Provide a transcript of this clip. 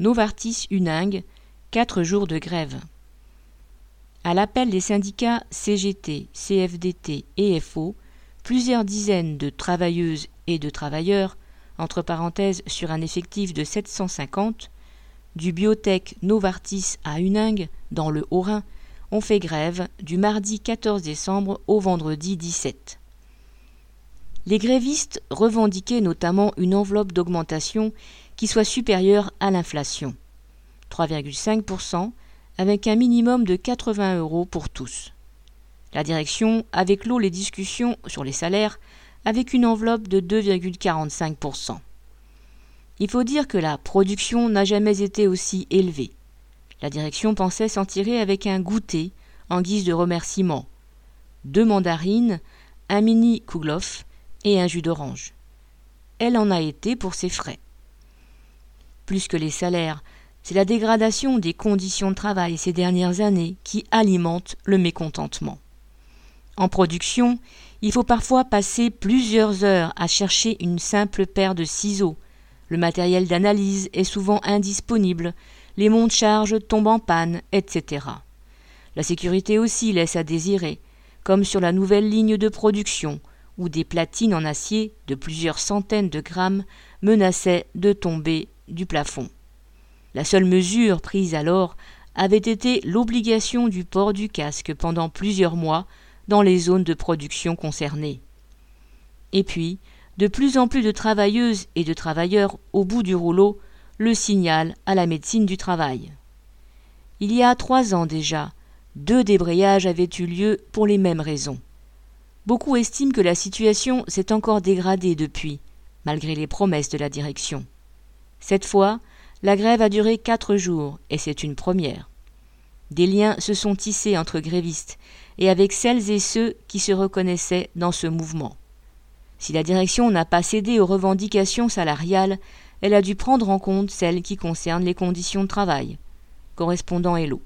Novartis Uningue, quatre jours de grève. À l'appel des syndicats CGT, CFDT et FO, plusieurs dizaines de travailleuses et de travailleurs, entre parenthèses sur un effectif de 750, du biotech Novartis à Uningue, dans le Haut-Rhin, ont fait grève du mardi 14 décembre au vendredi 17. Les grévistes revendiquaient notamment une enveloppe d'augmentation qui soit supérieure à l'inflation, 3,5%, avec un minimum de 80 euros pour tous. La direction avait clos les discussions sur les salaires avec une enveloppe de 2,45%. Il faut dire que la production n'a jamais été aussi élevée. La direction pensait s'en tirer avec un goûter en guise de remerciement. Deux mandarines, un mini kouglof et un jus d'orange. Elle en a été pour ses frais. Plus que les salaires, c'est la dégradation des conditions de travail ces dernières années qui alimente le mécontentement. En production, il faut parfois passer plusieurs heures à chercher une simple paire de ciseaux. Le matériel d'analyse est souvent indisponible, les montes-charges tombent en panne, etc. La sécurité aussi laisse à désirer, comme sur la nouvelle ligne de production, où des platines en acier de plusieurs centaines de grammes menaçaient de tomber du plafond. La seule mesure prise alors avait été l'obligation du port du casque pendant plusieurs mois dans les zones de production concernées. Et puis, de plus en plus de travailleuses et de travailleurs au bout du rouleau le signal à la médecine du travail. Il y a trois ans déjà, deux débrayages avaient eu lieu pour les mêmes raisons. Beaucoup estiment que la situation s'est encore dégradée depuis, malgré les promesses de la direction. Cette fois, la grève a duré quatre jours, et c'est une première. Des liens se sont tissés entre grévistes et avec celles et ceux qui se reconnaissaient dans ce mouvement. Si la direction n'a pas cédé aux revendications salariales, elle a dû prendre en compte celles qui concernent les conditions de travail. Correspondant Hello.